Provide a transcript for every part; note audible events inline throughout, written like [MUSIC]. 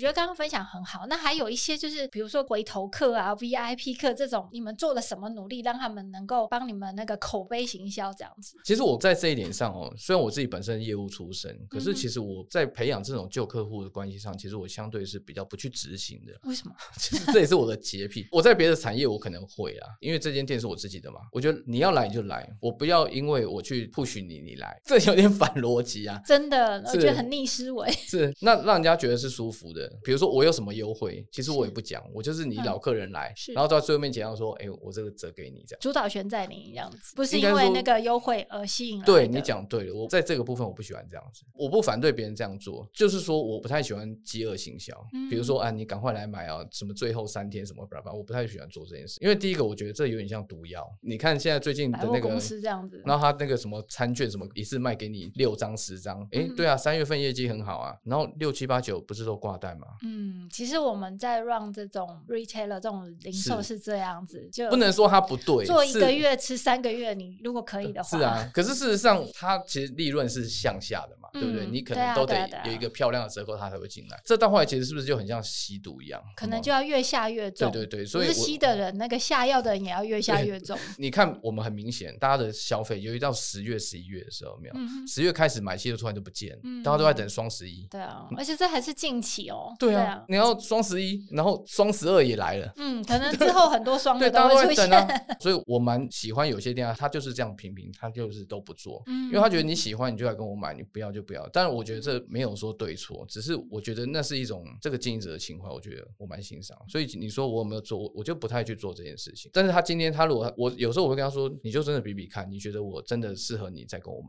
我觉得刚刚分享很好，那还有一些就是，比如说回头客啊、VIP 客这种，你们做了什么努力，让他们能够帮你们那个口碑行销这样子？其实我在这一点上哦，虽然我自己本身业务出身，可是其实我在培养这种旧客户的关系上，其实我相对是比较不去执行的。为什么？[LAUGHS] 其实这也是我的洁癖。我在别的产业我可能会啊，因为这间店是我自己的嘛。我觉得你要来你就来，我不要因为我去 push 你，你来，这有点 [LAUGHS] 反逻辑啊。真的，我觉得很逆思维。是，那让人家觉得是舒服的。比如说我有什么。优惠，其实我也不讲，我就是你老客人来，然后到最后面讲到说，哎，我这个折给你这样，主导权在你这样子，不是因为那个优惠而吸引。对，你讲对了，我在这个部分我不喜欢这样子，我不反对别人这样做，就是说我不太喜欢饥饿行销，比如说啊，你赶快来买啊，什么最后三天什么，我不太喜欢做这件事，因为第一个我觉得这有点像毒药，你看现在最近的那个公司这样子，然后他那个什么餐券什么一次卖给你六张十张，哎，对啊，三月份业绩很好啊，然后六七八九不是都挂单吗？嗯，其实我们在。让这种 retailer 这种零售是这样子，就不能说它不对。做一个月吃三个月，你如果可以的话，是啊。可是事实上，它其实利润是向下的嘛，对不对？你可能都得有一个漂亮的折扣，它才会进来。这到后来其实是不是就很像吸毒一样？可能就要越下越重。对对对，所以吸的人，那个下药的人也要越下越重。[LAUGHS] 你看，我们很明显，大家的消费，由于到十月、十一月的时候，没有十月开始买气就突然就不见，大家都在等双十一。对啊，而且这还是近期哦。对啊，你要双十一，然后双十二也来了，嗯，可能 [LAUGHS] 之后很多双的都会出现，[LAUGHS] 所以我蛮喜欢有些店啊，他就是这样平平，他就是都不做，嗯，因为他觉得你喜欢你就来跟我买，你不要就不要。但是我觉得这没有说对错，只是我觉得那是一种这个经营者的情怀，我觉得我蛮欣赏。所以你说我有没有做，我就不太去做这件事情。但是他今天他如果我有时候我会跟他说，你就真的比比看，你觉得我真的适合你再跟我买，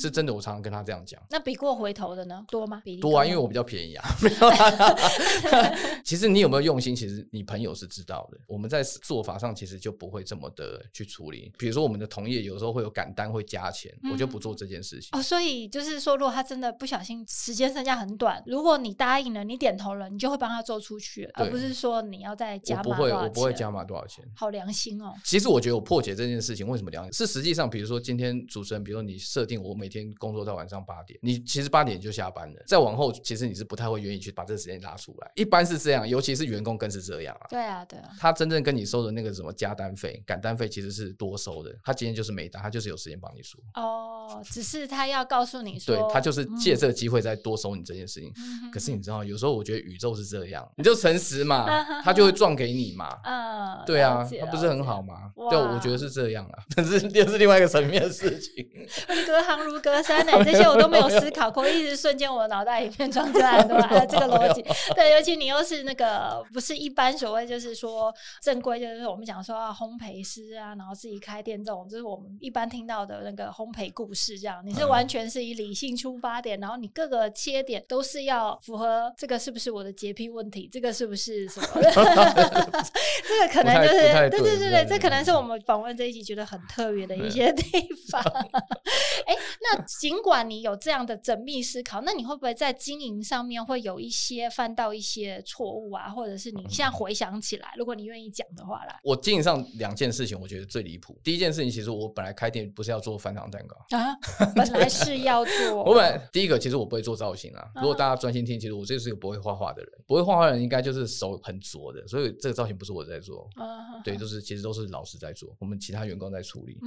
是真的。我常常跟他这样讲。那比过回头的呢？多吗？比多啊，因为我比较便宜啊。[LAUGHS] 其实你有没有用心？其实你朋友是知道的。我们在做法上其实就不会这么的去处理。比如说我们的同业有时候会有赶单会加钱，我就不做这件事情。哦，所以就是说，如果他真的不小心时间剩下很短，如果你答应了，你点头了，你就会帮他做出去，而不是说你要再加码多少钱。我不会，我不会加码多少钱。好良心哦。其实我觉得我破解这件事情为什么良心？是实际上，比如说今天主持人，比如说你设定我每天工作到晚上八点，你其实八点就下班了，再往后其实你是不太会愿意去把这个时间拉出来。一般是这样，尤其是员工更是这样啊。对啊，对啊。他真正跟你收的那个什么加单费、赶单费，其实是多收的。他今天就是没单，他就是有时间帮你说。哦，只是他要告诉你说，对，他就是借这个机会再多收你这件事情。可是你知道，有时候我觉得宇宙是这样，你就诚实嘛，他就会撞给你嘛。嗯，对啊，他不是很好吗？对，我觉得是这样啊。但是 [LAUGHS] 又是另外一个层面的事情。[LAUGHS] 隔行如隔山呢，这些我都没有思考过，[LAUGHS] 一直瞬间我的脑袋里面装出来的这个逻辑。[LAUGHS] 对，尤其你又是那个不是一般所谓就是说正规，就是我们讲说啊烘焙师啊，然后自己开店这种，就是我们一般听到的那个烘焙故事这样。你是完全是以理性出发点，然后你各个切点都是要符合这个是不是我的洁癖问题？这个是不是什么？[LAUGHS] 这个可能就是对对对对，这可能是我们访问这一集觉得很特别的一些地方。[LAUGHS] 哎，那尽管你有这样的缜密思考，那你会不会在经营上面会有一些犯到一些错误啊？或者是你现在回想起来，如果你愿意讲的话啦，我经营上两件事情，我觉得最离谱。第一件事情，其实我本来开店不是要做翻糖蛋糕啊，本来是要做。[LAUGHS] 我本来第一个，其实我不会做造型啊。如果大家专心听，其实我这是一个不会画画的人，不会画画的人应该就是手很拙的，所以这个造型不是我在做。对，都是其实都是老师在做，我们其他员工在处理。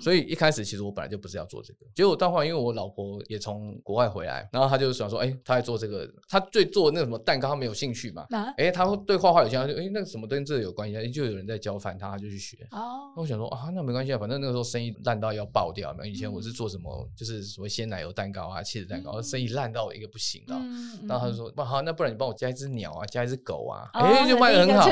所以一开始其实我本来就不是要做这个，结果到后来因为我老婆也从国外回来，然后她就想说，哎，她在做这个，她最做那个什么蛋糕他没有兴趣嘛？哎，他对画画有兴趣，哎，那个什么跟这个有关系？就有人在教翻他，他就去学。哦，那我想说啊，那没关系啊，反正那个时候生意烂到要爆掉。以前我是做什么，就是所谓鲜奶油蛋糕啊、起司蛋糕，生意烂到一个不行了。然后他就说，不好，那不然你帮我加一只鸟啊，加一只狗啊，哎，就卖得很好。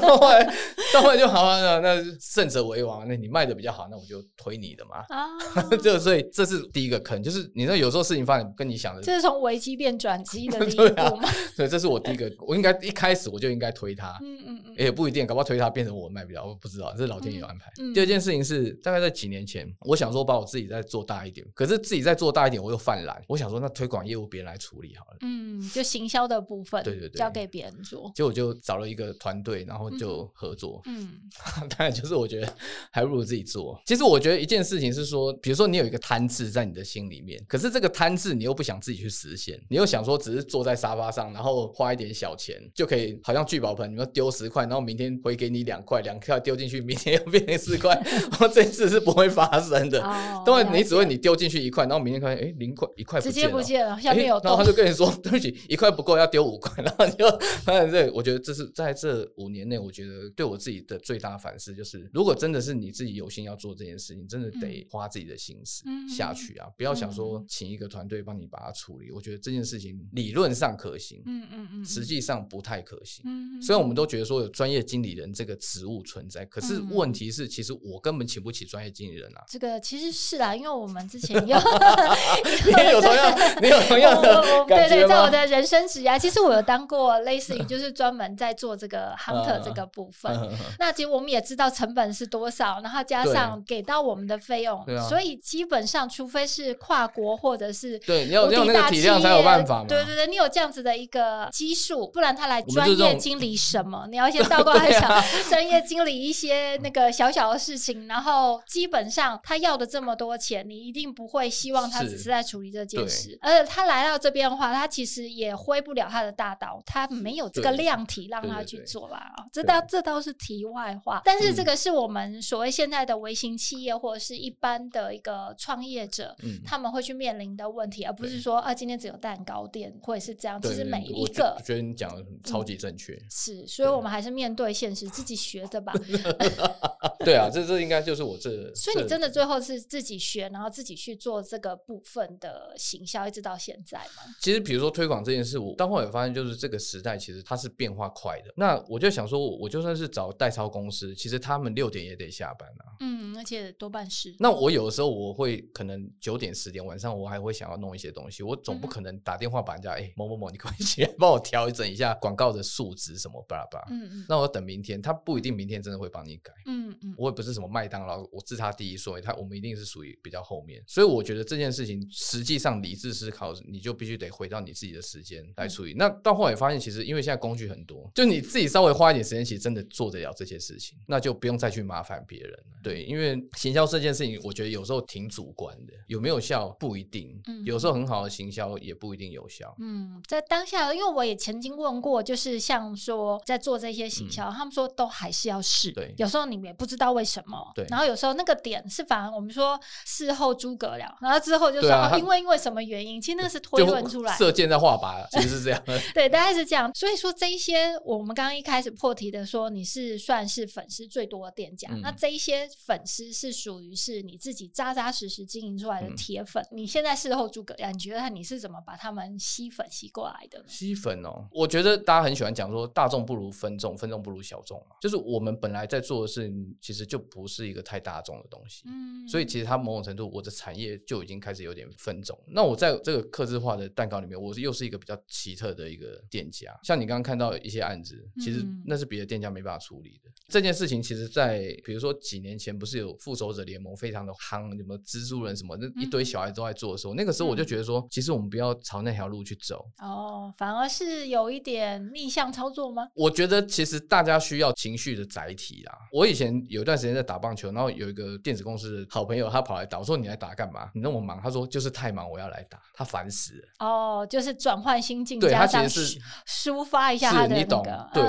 到 [LAUGHS] 后来，到后来就好啊，那胜者为王，那你卖的比较好，那我就推你的嘛。啊，[LAUGHS] 就所以这是第一个坑，就是你知道有时候事情发展跟你想的，这是从危机变转机的第一步。[LAUGHS] [LAUGHS] 对这是我第一个，我应该一开始我就应该推他。嗯嗯嗯，也不一定，搞不好推他变成我卖不了，我不知道，这是老天爷有安排。第二件事情是，大概在几年前，我想说把我自己再做大一点，可是自己再做大一点，我又犯懒，我想说那推广业务别人来处理好了。嗯，就行销的部分，对对对，交给别人做。结果就找了一个团队，然后就合作。嗯，[LAUGHS] 当然就是我觉得还不如自己做。其实我觉得一件事情是说，比如说你有一个贪字在你的心里面，可是这个贪字你又不想自己去实现，你又想说只是坐在沙发上，然后花一点小钱就可以，好像聚宝盆，你们丢十块，然后明天回给你两块，两块丢进去，明天又变成四块，[LAUGHS] 然后这次是不会发生的。当然，你只会你丢进去一块，然后明天发现哎零块一块直接不见了，下面有洞，然后他就跟你说对不起，一块不够要丢五块，然后你就当然这我觉得这是在这五年内，我觉得对我自己的最大反思就是，如果真的是你自己有心要做这件事情，真的得花自己的心思下去啊，不要想说请一个团队帮你把它处理。我觉得这件事情理论上可行，嗯嗯嗯，实际上不太可行。嗯虽然我们都觉得说有专业经理人这个职务存在，可是问题是，其实我根本请不起专业经理人啊。这个其实是啦，因为我们之前有，[LAUGHS] 你有同样，[LAUGHS] 你有同样的？对对，在我的人生职涯，其实我有当过类似于就是专门在做这个 hunter 这个部分。[LAUGHS] 那其实我们也知道成本是多少，然后加上给到我们的费用，所以基本上除非是跨国或者是对，你有你有那个体量才有办法嘛。对对对，你有这样子的一个基数，不然他来专业经理什么？你要先 [LAUGHS] 倒过来想，专业经理一些那个小小的事情，然后基本上他要的这么多钱，你一定不会希望他只是在处理这件事。而且他来到这边的话，他其实也挥不了他的大刀，他没有这个量体让他去做啦。这倒这倒是题外话，但是这个是我们所谓现在的微型企业或者是一般的一个创业者，他们会去面临的问题，而不是说啊，今天只有蛋糕店会是这样。其实每一个，我觉得你讲的超级正确。是，所以我们还是面对现实，自己学的吧。[LAUGHS] 对啊，这这应该就是我这。[LAUGHS] 所以你真的最后是自己学，然后自己去做这个部分的行销，一直到现在吗？其实，比如说推广这件事，我到后来发现，就是这个时代其实它是变化快的。那我就想说，我就算是找代操公司，其实他们六点也得下班啊。嗯，而且多半是。那我有的时候我会可能九点十点晚上，我还会想要弄一些东西，我总不可能打电话把人家哎、欸、某某某，你快起来帮我调整一下广告的数值什么巴拉巴拉。嗯嗯。那我等明天，他不一定明天真的会帮你改。嗯嗯。我也不是什么麦当劳，我置他第一，所以他我们一定是属于比较后面。所以我觉得这件事情实际上理智思考，你就必须得回到你自己的时间来处理。嗯、那到后来发现，其实因为现在工具很多，就你自己稍微花一点时间，其实真的做得了这些事情，那就不用再去麻烦别人了。对，因为行销这件事情，我觉得有时候挺主观的，有没有效不一定。嗯，有时候很好的行销也不一定有效。嗯，在当下，因为我也曾经问过，就是像说在做这些行销，嗯、他们说都还是要试。对，有时候你们也不知道为什么。对，然后有时候那个点是反而我们说事后诸葛亮，然后之后就说、啊、因为因为什么原因，其实那个是推论出来，射箭在画靶，其实是这样。[LAUGHS] 对，大概是这样。所以说这一些我们刚刚一开始破题的说，你是算是粉丝最多的店家，嗯、那这一些粉丝是属于是你自己扎扎实实经营出来的铁粉。嗯、你现在事后诸葛亮，你觉得你是怎么把他们吸粉吸过来的？吸粉哦，我觉得大家很喜欢讲说大众不如分众，分众不如小众嘛。就是我们本来在做的事情，其实就不是一个太大众的东西。嗯，所以其实它某种程度，我的产业就已经开始有点分众。那我在这个客制化的蛋糕里面，我又是一个比较奇特的一个店家。像你刚刚看到一些案子，其实那是别的店家没办法处理的。嗯、这件事情，其实在比如说几年前，不是有复仇者联盟非常的夯，什么蜘蛛人什么，那一堆小孩都在做的时候，那个时候我就觉得说，其实我们不要朝那条路去走。哦，反而是有一点逆向操作吗？我觉得其实大家需要情绪的载体啦。我以前有一段时间在打棒球，然后有一个电子公司的好朋友，他跑来打，我说你来打干嘛？你那么忙？他说就是太忙，我要来打，他烦死了。哦，就是转换心境，对他其实是抒发一下他的那个。是你懂，对，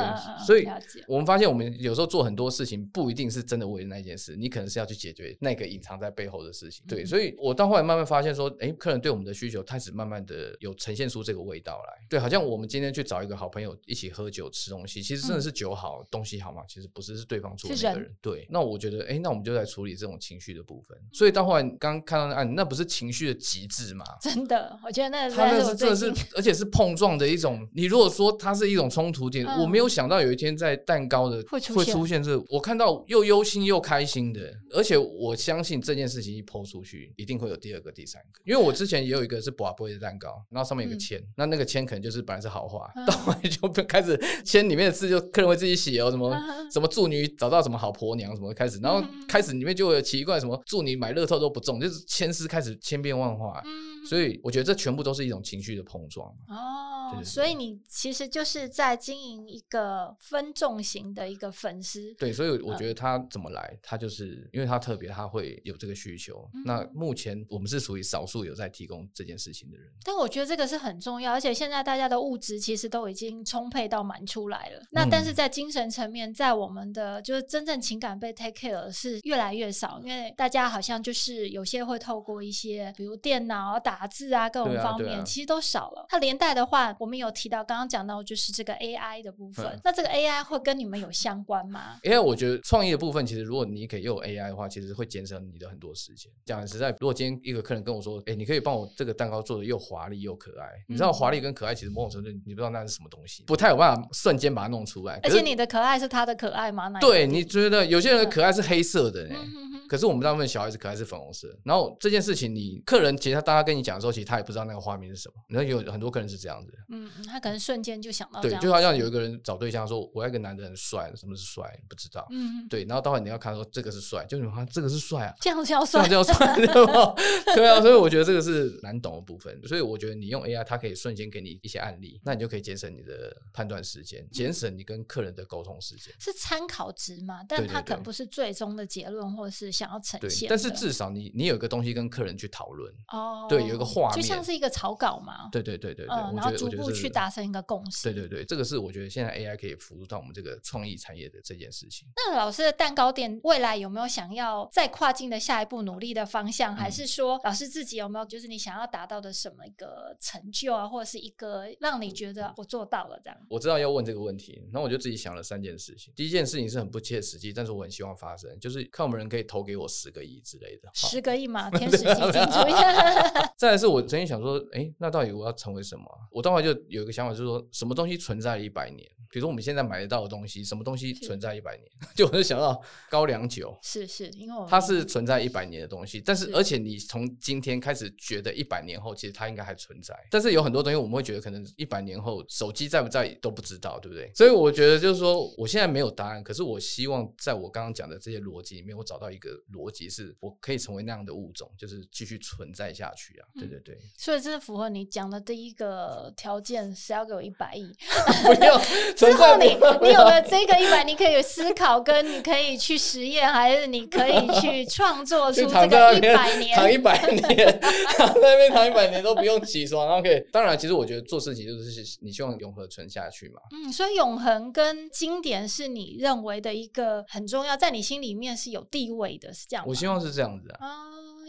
所以我们发现我们有时候做很多事情不一定是真的为了那件事，你可能是要去解决那个隐藏在背后的事情。对，所以我到后来慢慢发现说，哎，客人对我们的需求开始慢慢的有呈现出这个味道来。对，好像我们今天去找一个好朋友一起喝酒吃东西，其实真的是酒好东西好嘛？其实不是，是对方做的那个人。对，那我觉得，哎，那我们就在处理这种情绪的部分。所以到后来刚看到那案，那不是情绪的极致吗？真的，我觉得那他那是真的是，而且是碰撞的一种。你如果说它是一种冲突点，嗯、我没有想到有一天在蛋糕的会出现这，我看到又忧心又开心的，而且我相信这件事情一抛出去，一定会有第二个、第三个。因为我之前也有一个是博杯的蛋糕，然后上面有个签，嗯、那那个签可能就是本来是好话，[LAUGHS] 到后来就开始签里面的字就客人会自己写哦，什么什么祝你找到什么好婆娘什么开始，然后开始里面就会有奇怪什么祝你买乐透都不中，就是签诗开始千变万化。所以我觉得这全部都是一种情绪的碰撞哦。对对对，所以你其实就是在经营一个分众型的一个粉丝。对，所以我觉得他怎么来，他就是因为他特别，他会有这个需求。嗯、那目前我们是属于少数有在提供这件事情的人。但我觉得这个是很重要，而且现在大家的物质其实都已经充沛到满出来了。那但是在精神层面，在我们的就是真正情感被 take care 是越来越少，因为大家好像就是有些会透过一些比如电脑打。打字啊，各种方面、啊啊、其实都少了。它连带的话，我们有提到，刚刚讲到就是这个 AI 的部分。嗯、那这个 AI 会跟你们有相关吗因为我觉得创意的部分，其实如果你可以用 AI 的话，其实会节省你的很多时间。讲实在，如果今天一个客人跟我说：“哎、欸，你可以帮我这个蛋糕做的又华丽又可爱。嗯”你知道华丽跟可爱其实某种程度你不知道那是什么东西，不太有办法瞬间把它弄出来。而且你的可爱是他的可爱吗？对，你觉得有些人的可爱是黑色的呢？嗯可是我们大部分小孩子可爱是粉红色，然后这件事情你客人其实他大家跟你讲的时候，其实他也不知道那个画面是什么。你看有很多客人是这样子，嗯，他可能瞬间就想到，对，就好像有一个人找对象说，我要一个男的很帅，什么是帅？不知道，嗯，对，然后待会你要看说这个是帅，就是他这个是帅啊，这样叫帅，这样叫帅，对吧？对啊，所以我觉得这个是难懂的部分，所以我觉得你用 AI，它可以瞬间给你一些案例，那你就可以节省你的判断时间，节省你跟客人的沟通时间，是参考值嘛？但它可能不是最终的结论，或者是想要呈现。但是至少你你有一个东西跟客人去讨论哦，对，有一个画面，就像是一个草稿嘛。对对对对对，嗯、然后逐步去达成一个共识。对对对，这个是我觉得现在 AI 可以辅助到我们这个创意产业的这件事情。那老师的蛋糕店未来有没有想要再跨境的下一步努力的方向？嗯、还是说老师自己有没有就是你想要达到的什么一个成就啊，或者是一个让你觉得我做到了这样？我知道要问这个问题，那我就自己想了三件事情。第一件事情是很不切实际，但是我很希望发生，就是看我们人可以投给我十个亿之类的。十个亿嘛，天使基金主义。[LAUGHS] 再来是我曾经想说，哎、欸，那到底我要成为什么？我当时就有一个想法，就是说什么东西存在了一百年？比如说我们现在买得到的东西，什么东西存在一百年？[LAUGHS] 就我就想到高粱酒，是是，因为它是存在一百年的东西，但是而且你从今天开始觉得一百年后，其实它应该还存在。但是有很多东西我们会觉得，可能一百年后手机在不在都不知道，对不对？所以我觉得就是说，我现在没有答案，可是我希望在我刚刚讲的这些逻辑里面，我找到一个逻辑，是我可以成为那样的物种，就是继续存在下去啊！对对对，所以这是符合你讲的第一个条件，是要给我一百亿，[LAUGHS] 不用。之后你你有了这个一百，你可以思考，跟你可以去实验，还是你可以去创作出这个一百年，躺一百年，躺在那边躺一百年都不用起床。OK，当然，其实我觉得做事情就是你希望永恒存下去嘛。嗯，所以永恒跟经典是你认为的一个很重要，在你心里面是有地位的，是这样吗？我希望是这样子啊。啊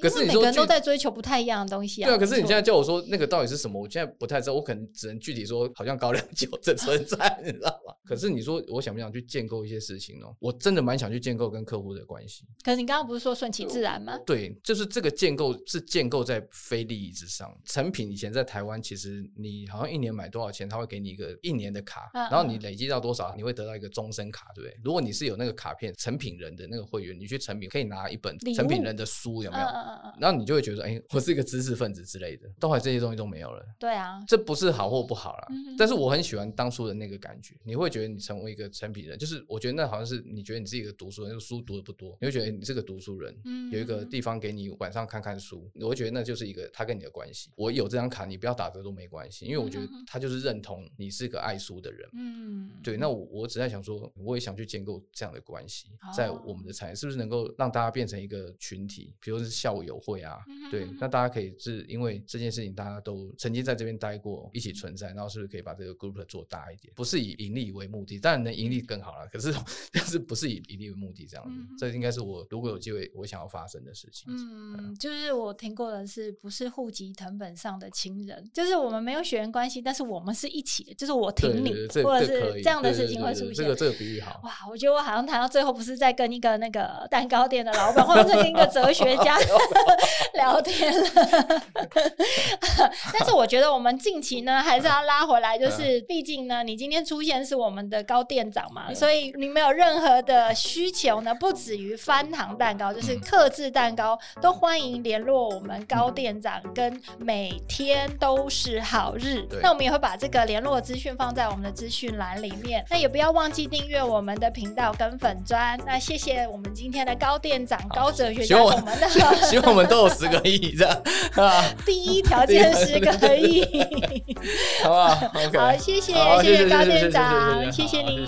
可是每个人都在追求不太一样的东西啊。对啊，可是你现在叫我说那个到底是什么，我现在不太知道，我可能只能具体说，好像高粱酒这存在，[LAUGHS] 你知道吗？可是你说我想不想去建构一些事情呢？我真的蛮想去建构跟客户的关系。可是你刚刚不是说顺其自然吗？对，就是这个建构是建构在非利益之上。成品以前在台湾，其实你好像一年买多少钱，他会给你一个一年的卡，然后你累积到多少，你会得到一个终身卡，对不对？如果你是有那个卡片，成品人的那个会员，你去成品可以拿一本成品人的书，有没有？然后你就会。觉得哎、欸，我是一个知识分子之类的，到后来这些东西都没有了。对啊，这不是好或不好啦。嗯、但是我很喜欢当初的那个感觉。你会觉得你成为一个成品人，就是我觉得那好像是你觉得你自己一个读书人，书读的不多，你会觉得你是个读书人，嗯、有一个地方给你晚上看看书，我会觉得那就是一个他跟你的关系。我有这张卡，你不要打折都没关系，因为我觉得他就是认同你是个爱书的人。嗯哼，对。那我我只在想说，我也想去建构这样的关系，在我们的产业是不是能够让大家变成一个群体，比如是校午有会啊，对，那大家可以是因为这件事情大家都曾经在这边待过，一起存在，然后是不是可以把这个 group 做大一点？不是以盈利为目的，当然能盈利更好了，可是但是不是以盈利为目的这样子，这应该是我如果有机会我想要发生的事情。嗯，就是我听过的是不是户籍成本上的亲人，就是我们没有血缘关系，但是我们是一起的，就是我挺你，或者是这样的事情会出现。这个这个比喻好。哇，我觉得我好像谈到最后不是在跟一个那个蛋糕店的老板，或者是跟一个哲学家 [LAUGHS] [LAUGHS] 聊天了。但是我觉得我们近期呢，还是要拉回来，就是毕竟呢，你今天出现是我们的高店长嘛，所以你没有任何的需求呢，不止于翻糖蛋糕，就是特制蛋糕，都欢迎联络我们高店长，跟每天都是好日。那我们也会把这个联络资讯放在我们的资讯栏里面。那也不要忘记订阅我们的频道跟粉砖。那谢谢我们今天的高店长、高哲学家，我们的 [LAUGHS] 希望我们都有十个亿这样 [LAUGHS] 啊。第一条件十个亿，[LAUGHS] 好不好？好，谢谢谢谢高店长，谢谢您。